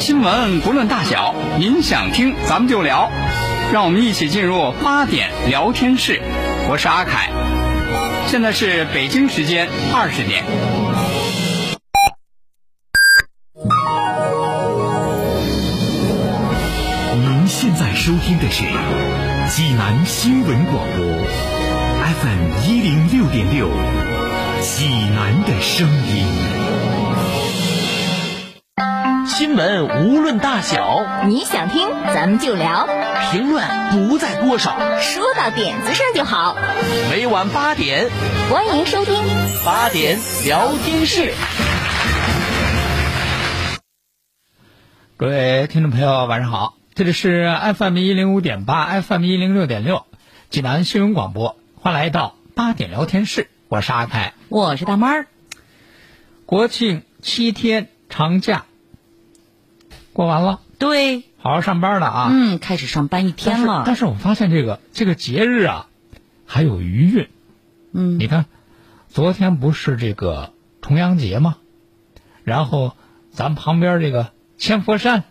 新闻不论大小，您想听咱们就聊，让我们一起进入八点聊天室。我是阿凯，现在是北京时间二十点。您现在收听的是济南新闻广播，FM 一零六点六，济南的声音。新闻无论大小，你想听咱们就聊，评论不在多少，说到点子上就好。每晚八点，欢迎收听八点聊天室。各位听众朋友，晚上好，这里是 FM 一零五点八，FM 一零六点六，济南新闻广播，欢迎来到八点聊天室，我是阿凯，我是大妈儿。国庆七天长假过完了，对，好好上班了啊。嗯，开始上班一天了。但是，但是我发现这个这个节日啊，还有余韵。嗯，你看，昨天不是这个重阳节吗？然后咱旁边这个千佛山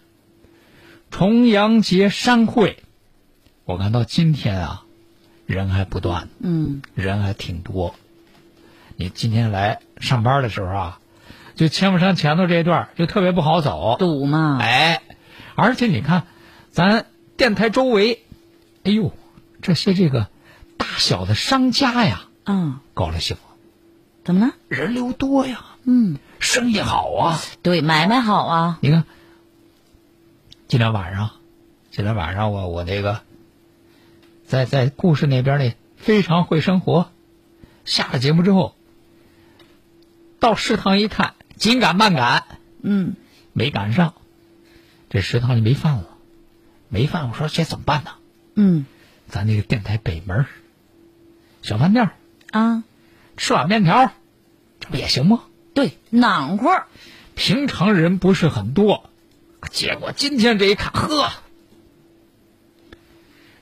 重阳节山会，我看到今天啊，人还不断，嗯，人还挺多。你今天来上班的时候啊，就千佛山前头这一段就特别不好走，堵嘛。哎，而且你看，咱电台周围，哎呦，这些这个大小的商家呀，嗯，高了兴了，怎么了？人流多呀，嗯，生意好啊。对，买卖好啊。你看，今天晚上，今天晚上我我那个，在在故事那边那非常会生活，下了节目之后，到食堂一看，紧赶慢赶，嗯，没赶上，这食堂里没饭了，没饭，我说这怎么办呢？嗯，咱那个电台北门小饭店啊，吃碗面条，这不也行吗？对，暖和。平常人不是很多，结果今天这一看，呵，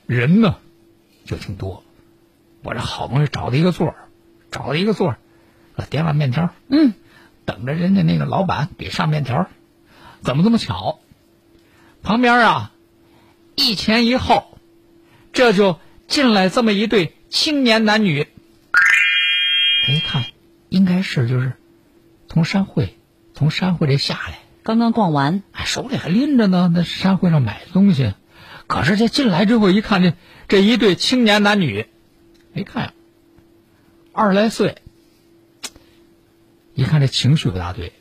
人呢就挺多。我这好不容易找了一个座儿，找了一个座儿，我点碗面条，嗯，等着人家那个老板给上面条。怎么这么巧？旁边啊，一前一后，这就进来这么一对青年男女。一看，应该是就是从山会从山会这下来，刚刚逛完，手里还拎着呢，那山会上买东西。可是这进来之后一看，这这一对青年男女，一看，二十来岁，一看这情绪不大对，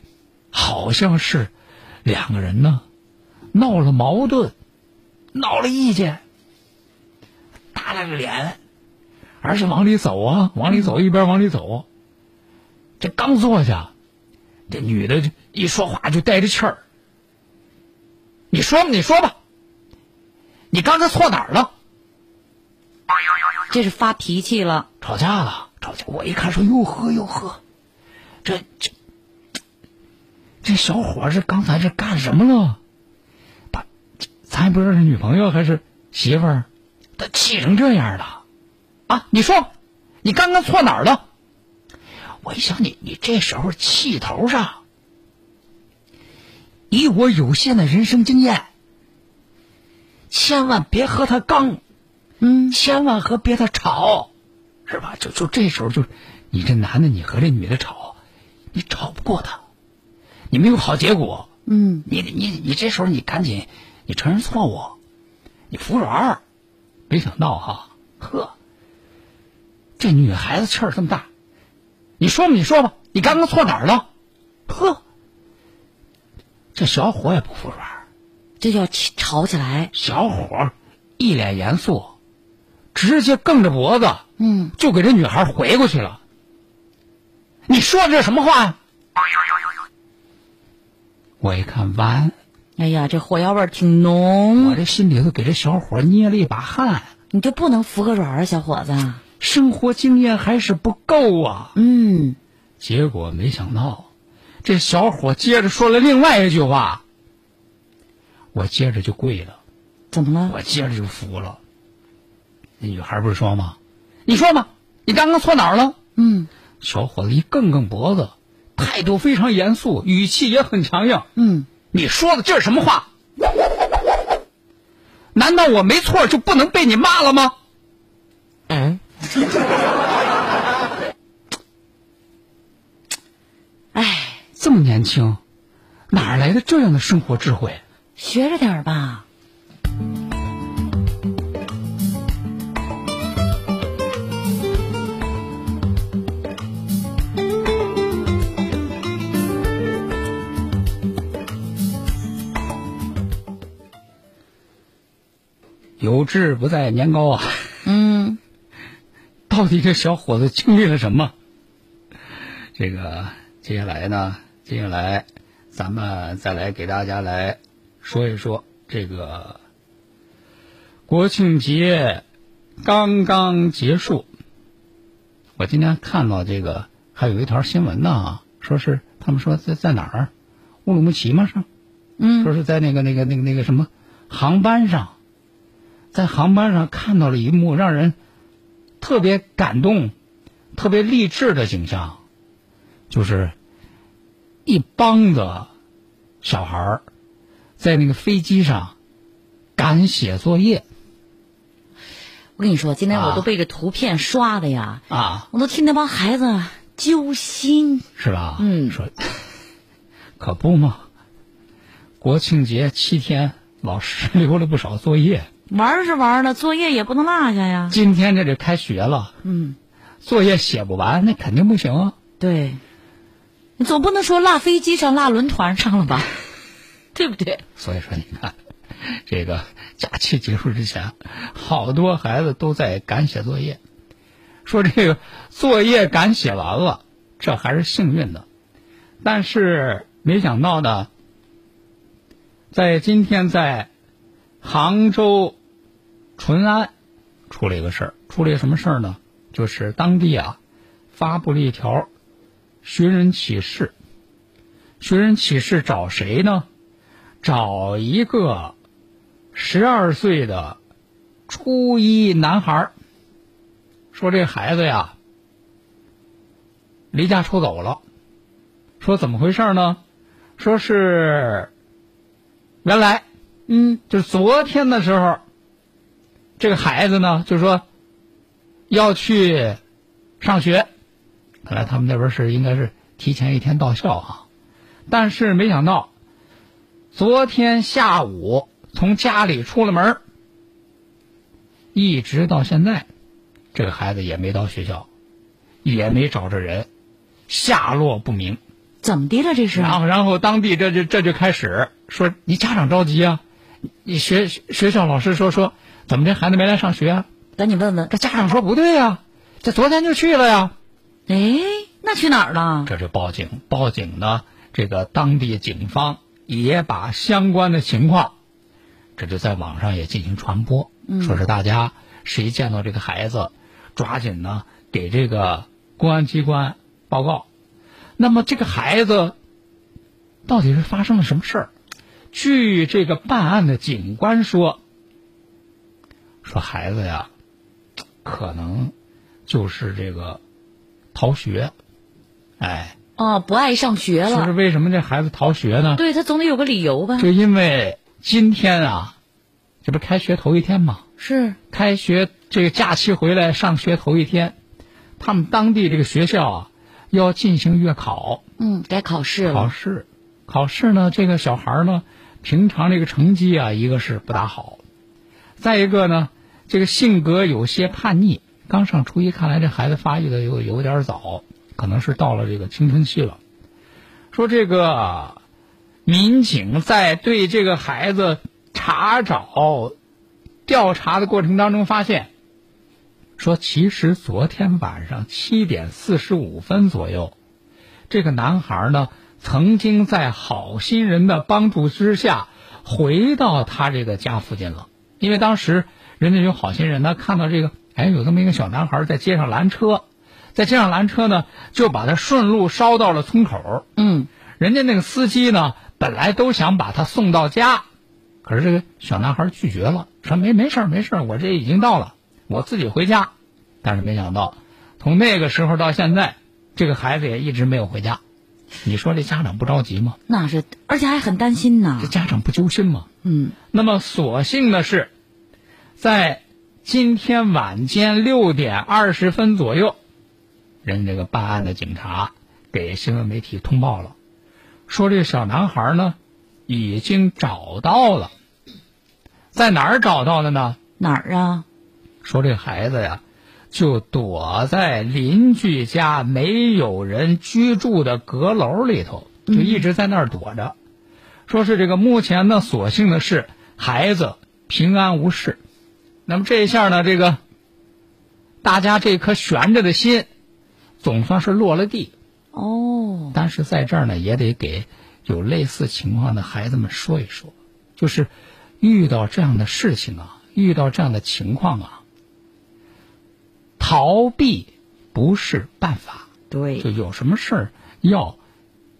好像是两个人呢闹了矛盾，闹了意见，打了个脸，而且往里走啊，往里走，一边往里走。这刚坐下，这女的就一说话就带着气儿。你说吧，你说吧，你刚才错哪儿了？这是发脾气了。吵架了，吵架！我一看说又喝又喝，这这这小伙儿这刚才这干什么了？把咱也不知道是女朋友还是媳妇儿，他气成这样了啊！你说，你刚刚错哪儿了？我一想你，你这时候气头上，以我有限的人生经验，千万别和他刚，嗯，千万和别他吵，是吧？就就这时候就，你这男的你和这女的吵，你吵不过他，你没有好结果。嗯，你你你这时候你赶紧，你承认错误，你服软儿。没想到哈，呵，这女孩子气儿这么大，你说吧，你说吧，你刚刚错哪儿了？呵，这小伙也不服软，这就要起吵起来。小伙一脸严肃，直接梗着脖子，嗯，就给这女孩回过去了。你说这什么话呀？我一看完，哎呀，这火药味儿挺浓，我这心里头给这小伙捏了一把汗。你就不能服个软啊，小伙子？生活经验还是不够啊。嗯，结果没想到，这小伙接着说了另外一句话，我接着就跪了，怎么了？我接着就服了。那女孩不是说吗？你说嘛，你刚刚错哪儿了？嗯小伙子一梗梗脖子，态度非常严肃，语气也很强硬。嗯，你说的这是什么话？难道我没错就不能被你骂了吗？嗯，哎，这么年轻，哪儿来的这样的生活智慧？学着点儿吧。有志不在年高啊！嗯，到底这小伙子经历了什么？这个接下来呢？接下来咱们再来给大家来说一说这个国庆节刚刚结束。我今天看到这个还有一条新闻呢，说是他们说在在哪儿？乌鲁木齐吗？是？嗯说是在那个那个那个那个什么航班上，在航班上看到了一幕让人特别感动、特别励志的景象，就是一帮子小孩儿在那个飞机上赶写作业我跟你说，今天我啊都被这图片刷的呀，啊，我都替那帮孩子揪心。是吧？嗯说可不嘛，国庆节七天，老师 留了不少作业。玩是玩了，作业也不能落下呀。今天这就开学了，嗯，作业写不完，那肯定不行啊。对，总不能说落飞机上、落轮船上了吧？对不对？所以说，你看，这个假期结束之前，好多孩子都在赶写作业。说这个作业赶写完了，这还是幸运的，但是没想到呢，在今天在杭州淳安出了一个事儿，出了一个什么事儿呢？就是当地啊发布了一条寻人启事。寻人启事找谁呢？找一个十二岁的初一男孩说这孩子呀离家出走了。说怎么回事呢？说是原来嗯就是昨天的时候，这个孩子呢就说要去上学，看来他们那边是应该是提前一天到校啊，但是没想到昨天下午从家里出了门儿一直到现在，这个孩子也没到学校，也没找着人，下落不明。怎么的了？这是？然后，然后当地这就这就开始说，你家长着急啊，你学学校老师说说，怎么这孩子没来上学啊？赶紧问问。这家长说不对呀、这昨天就去了呀。哎，那去哪儿了？这就报警，报警呢，这个当地警方也把相关的情况，这就在网上也进行传播，说是大家谁见到这个孩子，抓紧呢给这个公安机关报告。那么这个孩子到底是发生了什么事儿？据这个办案的警官说，说孩子呀，可能就是这个逃学，哎。哦，不爱上学了就是。为什么这孩子逃学呢？对他总得有个理由吧？就因为今天啊，这不开学头一天吗？是。开学这个假期回来上学头一天，他们当地这个学校啊要进行月考嗯，该考试了。考试。考试呢，这个小孩儿呢，平常这个成绩啊，一个是不大好，再一个呢，这个性格有些叛逆。刚上初一，看来这孩子发育的有有点早，可能是到了这个青春期了。说这个民警在对这个孩子查找、调查的过程当中发现，说其实昨天晚上七点四十五分左右，这个男孩呢曾经在好心人的帮助之下回到他这个家附近了，因为当时人家有好心人呢看到这个，哎，有这么一个小男孩在街上拦车，在街上拦车呢，就把他顺路捎到了村口。嗯，人家那个司机呢，本来都想把他送到家，可是这个小男孩拒绝了，说没没事儿没事儿，我这已经到了，我自己回家。但是没想到，从那个时候到现在，这个孩子也一直没有回家。你说这家长不着急吗？那是，而且还很担心呢这。家长不揪心吗？嗯，那么所幸的是，在今天晚间六点二十分左右，人这个办案的警察给新闻媒体通报了，说这个小男孩呢已经找到了，在哪儿找到的呢？哪儿啊？说这孩子呀，就躲在邻居家没有人居住的阁楼里头，就一直在那儿躲着。说是这个目前呢，所幸的是孩子平安无事。那么这一下呢，这个大家这颗悬着的心，总算是落了地。哦，但是在这儿呢，也得给有类似情况的孩子们说一说，就是遇到这样的事情啊，遇到这样的情况啊，逃避不是办法，对就，有什么事儿要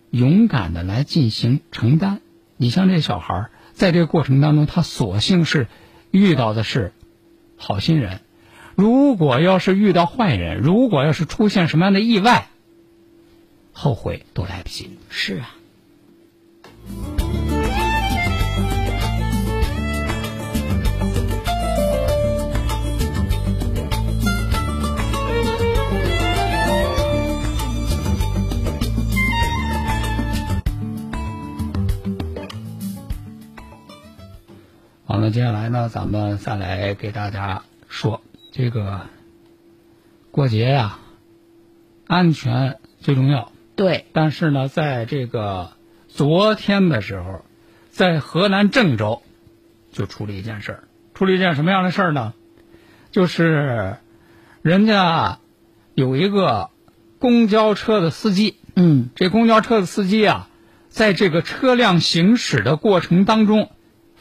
勇敢的来进行承担。你像这小孩儿，在这个过程当中，他索性是遇到的是好心人。如果要是遇到坏人，如果要是出现什么样的意外，后悔都来不及。是啊。好了，接下来呢，咱们再来给大家说这个过节呀、安全最重要。对，但是呢，在这个昨天的时候，在河南郑州就出了一件事儿，出了一件什么样的事儿呢？就是人家有一个公交车的司机，嗯，这公交车的司机啊，在这个车辆行驶的过程当中，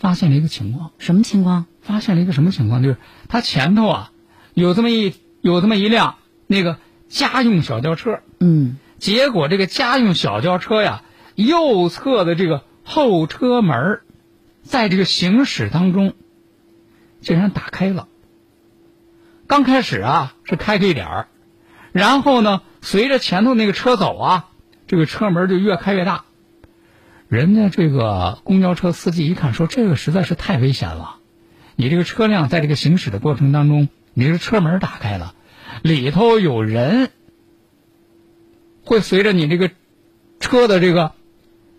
发现了一个情况，什么情况？发现了一个什么情况？就是他前头啊有这么一有这么一辆那个家用小轿车，嗯，结果这个家用小轿车呀，右侧的这个后车门在这个行驶当中，竟然打开了。刚开始啊是开开一点儿，然后呢，随着前头那个车走啊，这个车门就越开越大。人家这个公交车司机一看，说这个实在是太危险了。你这个车辆在这个行驶的过程当中，你这车门打开了，里头有人，会随着你这个车的这个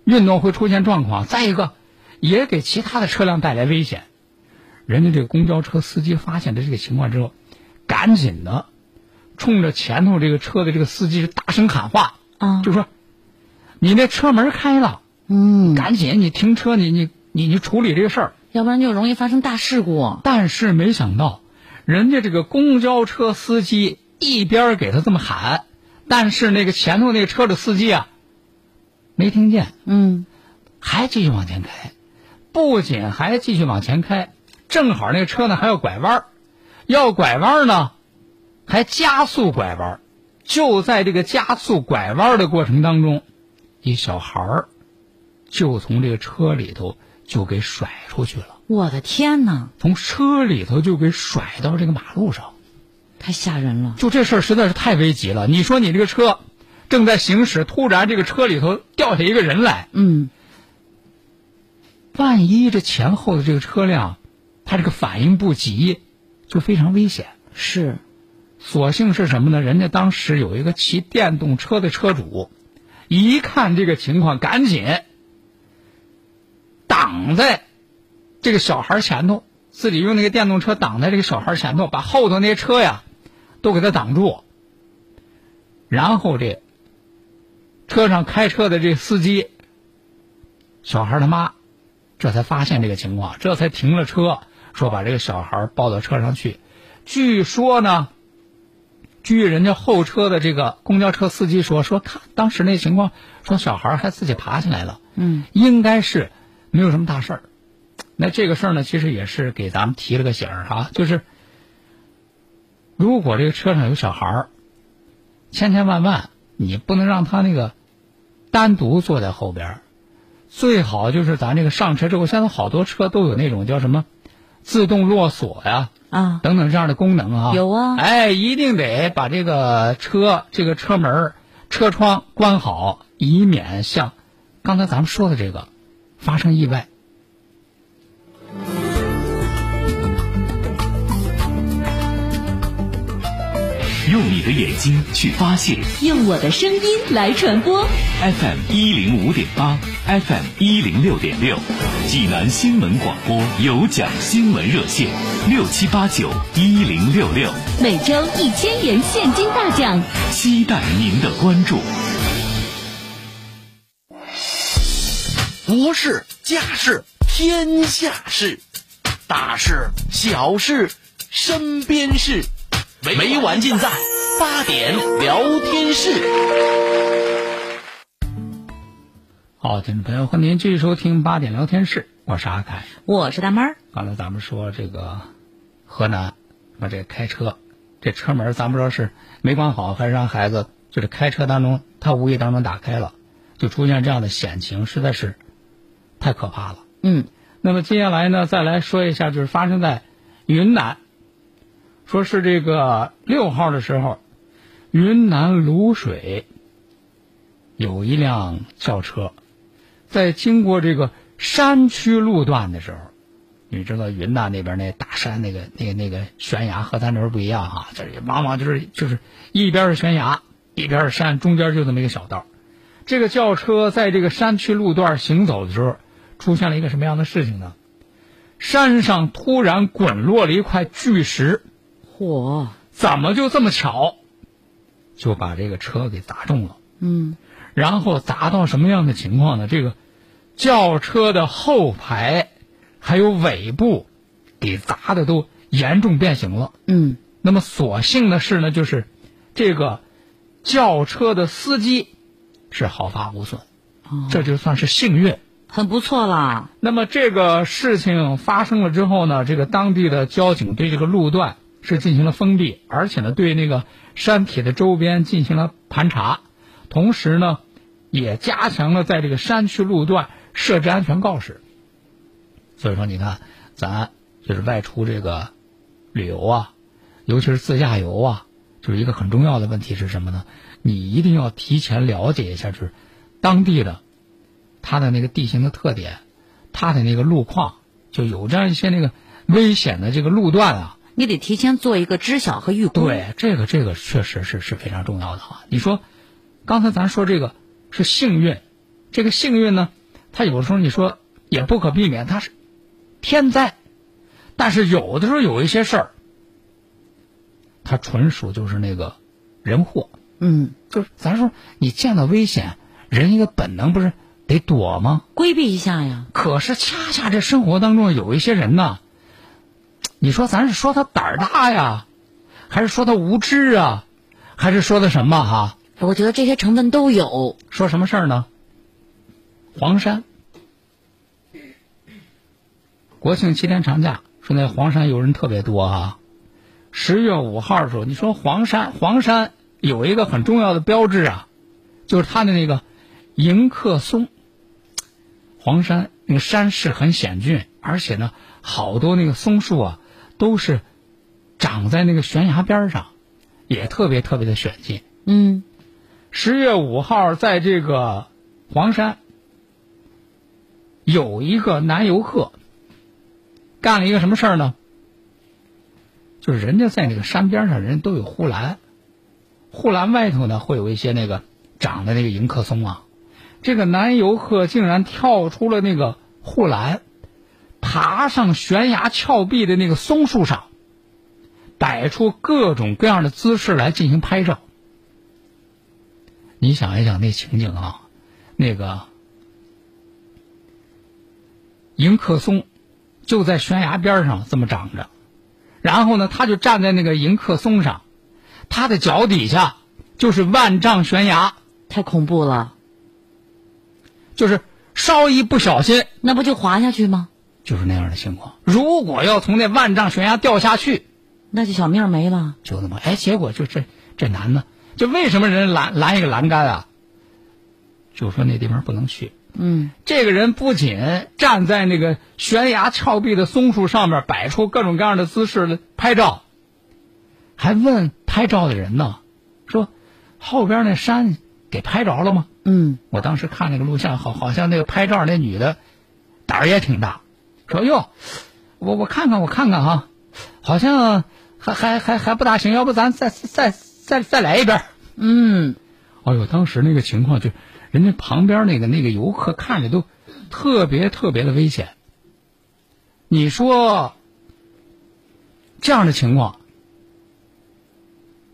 运动会出现状况。再一个，也给其他的车辆带来危险。人家这个公交车司机发现了这个情况之后，赶紧的冲着前头这个车的这个司机大声喊话，啊，就说：“你那车门开了，嗯，赶紧你停车，你你你你处理这个事儿。”要不然就容易发生大事故。但是没想到，人家这个公交车司机一边给他这么喊，但是那个前头那个车的司机啊，没听见，嗯，还继续往前开，不仅还继续往前开，正好那个车呢还要拐弯儿。要拐弯儿呢，还加速拐弯儿。就在这个加速拐弯儿的过程当中，一小孩儿就从这个车里头就给甩出去了。我的天哪，从车里头就给甩到这个马路上，太吓人了。就这事儿实在是太危急了。你说你这个车正在行驶，突然这个车里头掉下一个人来，嗯，万一这前后的这个车辆，它这个反应不及，就非常危险。是，所幸是什么呢？人家当时有一个骑电动车的车主，一看这个情况，赶紧挡在这个小孩前头，自己用那个电动车挡在这个小孩前头，把后头那些车呀都给他挡住。然后这车上开车的这司机，小孩他妈，这才发现这个情况，这才停了车，说把这个小孩抱到车上去。据说呢，据人家后车的这个公交车司机说，说看当时那情况，说小孩还自己爬起来了，嗯，应该是没有什么大事儿。那这个事儿呢，其实也是给咱们提了个醒儿哈，就是如果这个车上有小孩儿，千千万万你不能让他那个单独坐在后边儿，最好就是咱这个上车之后，现在好多车都有那种叫什么自动落锁呀，啊，等等这样的功能啊。有啊哎，一定得把这个车这个车门、车窗关好，以免像刚才咱们说的这个发生意外。用你的眼睛去发现用我的声音来传播。FM 一零五点八，FM 一零六点六，济南新闻广播有奖新闻热线六七八九一零六六，每周一千元现金大奖。期待您的关注。国事、家事、天下事，大事、小事、身边事，每晚尽在八点聊天室。好，听众朋友，欢迎您继续收听八点聊天室，我是阿凯。我是大妹儿。刚才咱们说这个河南，说这开车，这车门咱不知道是没关好，还是让孩子就是开车当中他无意当中打开了，就出现这样的险情，实在是太可怕了。嗯，那么接下来呢，再来说一下，就是发生在云南，说是这个六号的时候，云南泸水有一辆轿车，在经过这个山区路段的时候，你知道云南那边那大山那个那个那个悬崖和咱这边不一样哈、这里往往就是就是一边是悬崖，一边是山，中间就这么一个小道。这个轿车在这个山区路段行走的时候，出现了一个什么样的事情呢？山上突然滚落了一块巨石，嚯，怎么就这么巧，就把这个车给砸中了？嗯，然后砸到什么样的情况呢？这个轿车的后排还有尾部给砸的都严重变形了。嗯，那么所幸的是呢，就是这个轿车的司机是毫发无损，这就算是幸运。很不错啦。那么这个事情发生了之后呢，这个当地的交警对这个路段是进行了封闭，而且呢对那个山体的周边进行了盘查，同时呢也加强了在这个山区路段设置安全告示。所以说，你看咱就是外出这个旅游啊，尤其是自驾游啊，就是一个很重要的问题是什么呢？你一定要提前了解一下，就是当地的。它的那个地形的特点，它的那个路况，就有这样一些那个危险的这个路段啊。你得提前做一个知晓和预估。对，这个这个确实是是非常重要的啊。你说，刚才咱说这个是幸运，这个幸运呢，它有的时候你说也不可避免，它是天灾，但是有的时候有一些事儿，它纯属就是那个人祸。嗯，就是咱说你见到危险，人一个本能不是。得躲吗？规避一下呀。可是恰恰这生活当中有一些人呢，你说咱是说他胆儿大呀，还是说他无知啊，还是说的什么哈？我觉得这些成分都有。说什么事儿呢？黄山，国庆七天长假，说那黄山游人特别多啊。十月五号的时候，你说黄山，黄山有一个很重要的标志啊，就是它的那个迎客松。黄山那个山势很险峻，而且呢，好多那个松树啊，都是长在那个悬崖边上，也特别特别的险峻。嗯，十月五号，在这个黄山有一个男游客干了一个什么事儿呢？就是人家在那个山边上，人都有护栏，护栏外头呢会有一些那个长的那个迎客松啊。这个男游客竟然跳出了那个护栏，爬上悬崖峭壁的那个松树上，摆出各种各样的姿势来进行拍照。你想一想那情景啊，那个迎客松就在悬崖边上这么长着，然后呢，他就站在那个迎客松上，他的脚底下就是万丈悬崖，太恐怖了。就是稍一不小心，那不就滑下去吗？就是那样的情况。如果要从那万丈悬崖掉下去，那就小命没了。就那么哎，结果就这这男的，就为什么人拦拦一个栏杆啊？就说那地方不能去，嗯，这个人不仅站在那个悬崖峭壁的松树上面，摆出各种各样的姿势拍照，还问拍照的人呢，说后边那山给拍着了吗？嗯，我当时看那个录像，好好像那个拍照那女的胆儿也挺大，说哟，我我看看我看看哈，好像还还还还不大行，要不咱再再再再来一遍。嗯，哎呦，当时那个情况就，人家旁边那个那个游客看着都特别特别的危险。你说这样的情况，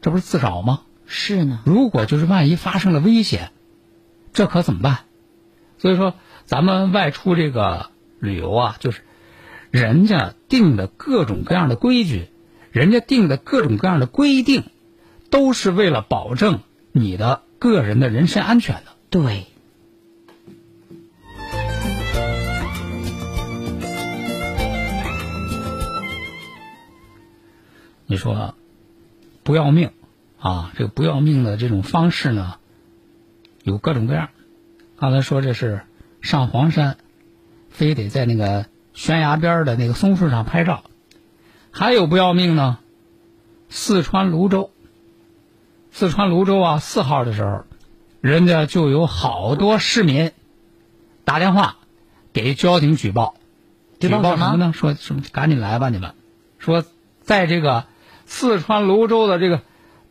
这不是自找吗？是呢，如果就是万一发生了危险，这可怎么办？所以说，咱们外出这个旅游啊，就是人家定的各种各样的规矩，人家定的各种各样的规定，都是为了保证你的个人的人身安全的。对，你说不要命啊？这个不要命的这种方式呢，有各种各样。刚才说这是上黄山，非得在那个悬崖边的那个松树上拍照；还有不要命呢，四川泸州。四川泸州啊，四号的时候，人家就有好多市民打电话给交警举报，举报什么呢？说什么？赶紧来吧，你们！说在这个四川泸州的这个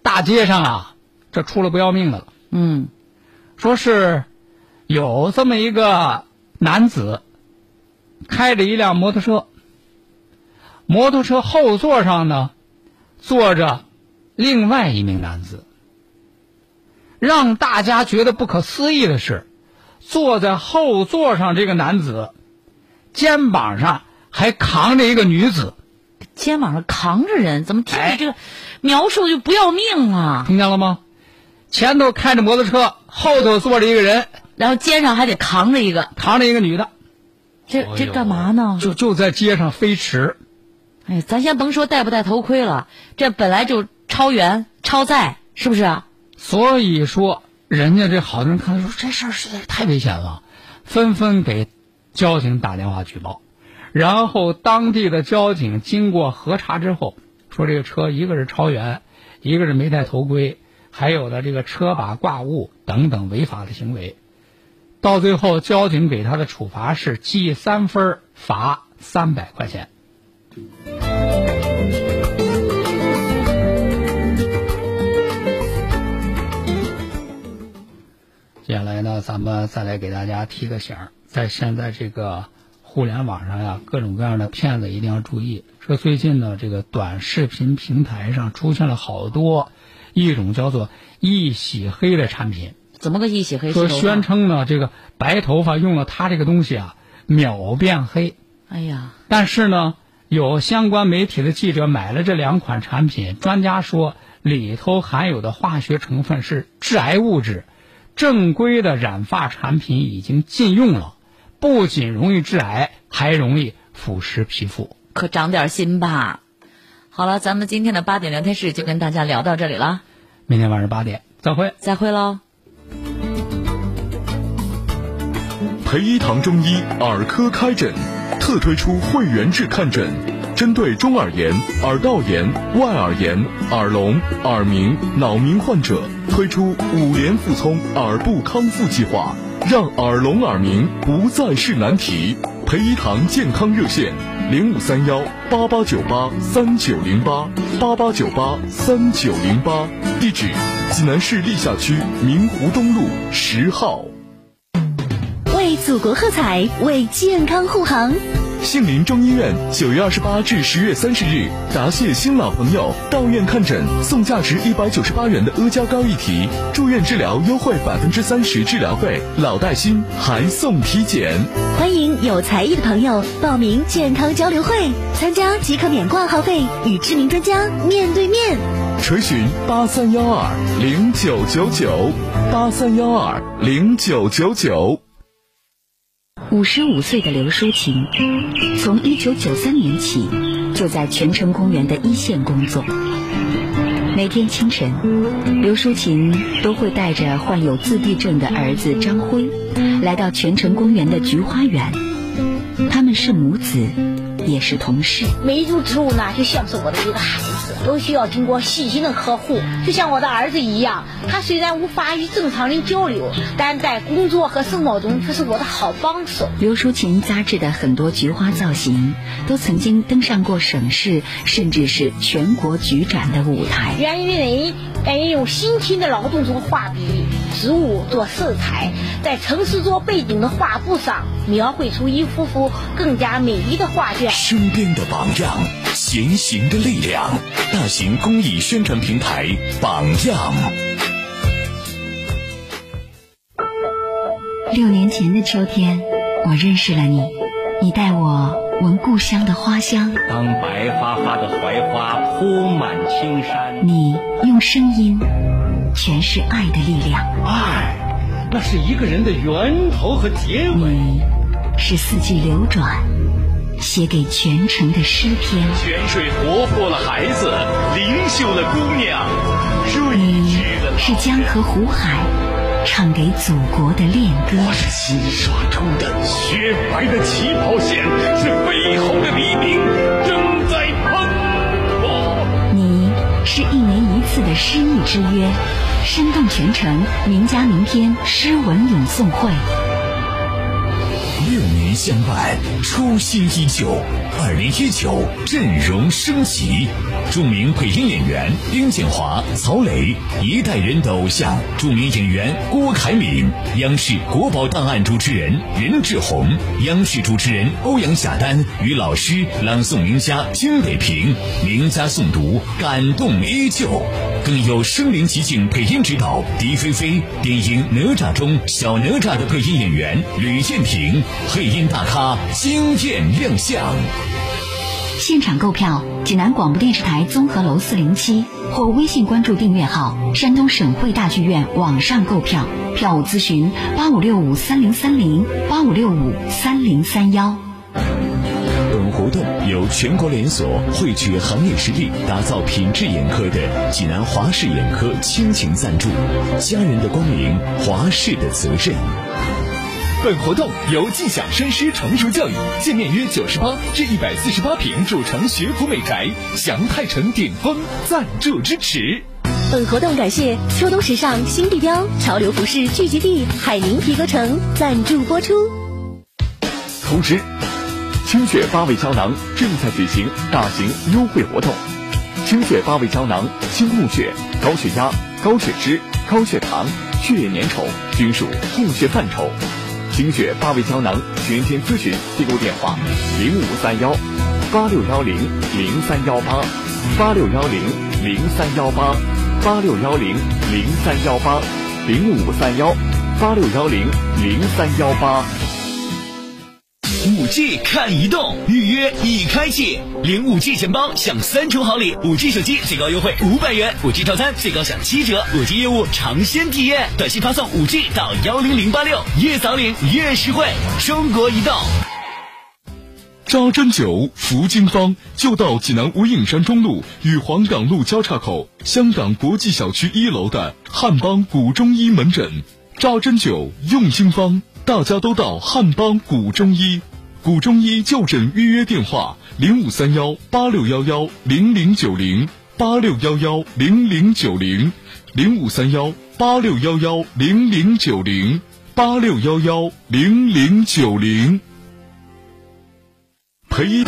大街上啊，这出了不要命的了。嗯，说是有这么一个男子开着一辆摩托车，摩托车后座上呢坐着另外一名男子。让大家觉得不可思议的是，坐在后座上这个男子肩膀上还扛着一个女子，肩膀上扛着人，怎么听哎着这个描述就不要命啊？听见了吗？前头开着摩托车，后头坐着一个人，然后肩上还得扛着一个，扛着一个女的，这这干嘛呢？就就在街上飞驰。哎，咱先甭说戴不戴头盔了，这本来就超员超载，是不是？所以说，人家这好多人看说这事儿实在是太危险了，纷纷给交警打电话举报。然后当地的交警经过核查之后，说这个车一个是超员，一个是没戴头盔，还有的这个车把挂物等等违法的行为。到最后，交警给他的处罚是记三分儿，罚三百块钱。接下来呢，咱们再来给大家提个醒儿，在现在这个互联网上呀，各种各样的骗子一定要注意。说最近呢，这个短视频平台上出现了好多一种叫做“一洗黑”的产品，怎么个一洗黑说宣称呢，这个白头发用了它这个东西啊，秒变黑。哎呀，但是呢，有相关媒体的记者买了这两款产品，专家说里头含有的化学成分是致癌物质，正规的染发产品已经禁用了，不仅容易致癌，还容易腐蚀皮肤。可长点心吧。好了，咱们今天的八点聊天室就跟大家聊到这里了，明天晚上八点再会。再会喽。培一堂中医耳科开诊，特推出会员制看诊，针对中耳炎、耳道炎、外耳炎、耳聋、耳鸣、脑鸣患者，推出五联复聪耳部康复计划，让耳聋耳鸣不再是难题。培一堂健康热线：零五三幺八八九八三九零八八八九八三九零八，地址：济南市历下区明湖东路十号。为祖国喝彩，为健康护航。杏林中医院九月二十八至十月三十日，答谢新老朋友到院看诊，送价值一百九十八元的阿胶糕一提，住院治疗优惠百分之三十治疗费，老带新还送体检。欢迎有才艺的朋友报名健康交流会，参加即可免挂号费，与知名专家面对面。垂询八三幺二零九九九八三幺二零九九九。五十五岁的刘淑琴，从一九九三年起就在泉城公园的一线工作。每天清晨，刘淑琴都会带着患有自闭症的儿子张辉，来到泉城公园的菊花园。他们是母子，也是同事。每一株植物呢，就像是我的一个孩子，都需要经过细心的呵护。就像我的儿子一样，他虽然无法与正常人交流，但在工作和生活中却是我的好帮手。刘淑琴杂志的很多菊花造型，都曾经登上过省市甚至是全国菊展的舞台。源于人愿意用辛勤的劳动中画笔，植物做色彩，在城市做背景的画布上，描绘出一幅幅更加美丽的画卷。身边的榜样，前行的力量。大型公益宣传平台榜样。六年前的秋天，我认识了你，你带我闻故乡的花香。当白花花的槐花铺满青山，你用声音诠释爱的力量。爱，那是一个人的源头和结尾。你是四季流转，写给全城的诗篇。泉水活泼了孩子，灵秀了姑娘，睿你是江河湖海，唱给祖国的恋歌。我是新刷出的雪白的起跑线，是飞鸿的黎明，正在次的诗意之约，生动全程名家名篇诗文咏诵会。六年相伴，初心依旧。二零一九阵容升级，著名配音演员丁建华、曹磊，一代人的偶像；著名演员郭凯敏，央视国宝档案主持人任志宏，央视主持人欧阳夏丹与老师朗诵名家金北平，名家诵读感动依旧。更有身临其境配音指导狄菲菲，电影《哪吒》中小哪吒的配音演员吕建平，配音大咖惊艳亮相。现场购票，济南广播电视台综合楼四零七或微信关注订阅号“山东省会大剧院”网上购票，票务咨询八五六五三零三零八五六五三零三幺。本活动由全国连锁汇聚行业实力，打造品质眼科的济南华视眼科倾情赞助，家人的光明，华视的责任。本活动由尽享深师成熟教育建面约九十八至一百四十八平主城学府美宅祥泰城顶峰赞助支持。本活动感谢秋冬时尚新地标潮流服饰聚集地海宁皮革城赞助播出。同时，清血八味胶囊正在举行大型优惠活动。清血八味胶囊清供血、高血压、高血脂、高血糖、血液粘稠均属供血范畴。清血八味胶囊全天咨询订购电话：零五三幺八六幺零零三幺八八六幺零零三幺八八六幺零零三幺八零五三幺八六幺零零三幺八。五 G 看移动，预约已开启，领五 G 钱包享三重好礼，五 G 手机最高优惠五百元，五 G 套餐最高享七折，五 G 业务尝鲜体验，短信发送五 G 到幺零零八六，越早领越实惠。中国移动。扎针灸服经方就到济南无影山中路与黄岗路交叉口香港国际小区一楼的汉邦古中医门诊。扎针灸用经方，大家都到汉邦古中医。古中医就诊预约电话：零五三幺八六幺幺零零九零八六幺幺零零九零零五三幺八六幺幺零零九零八六幺幺零零九零。陪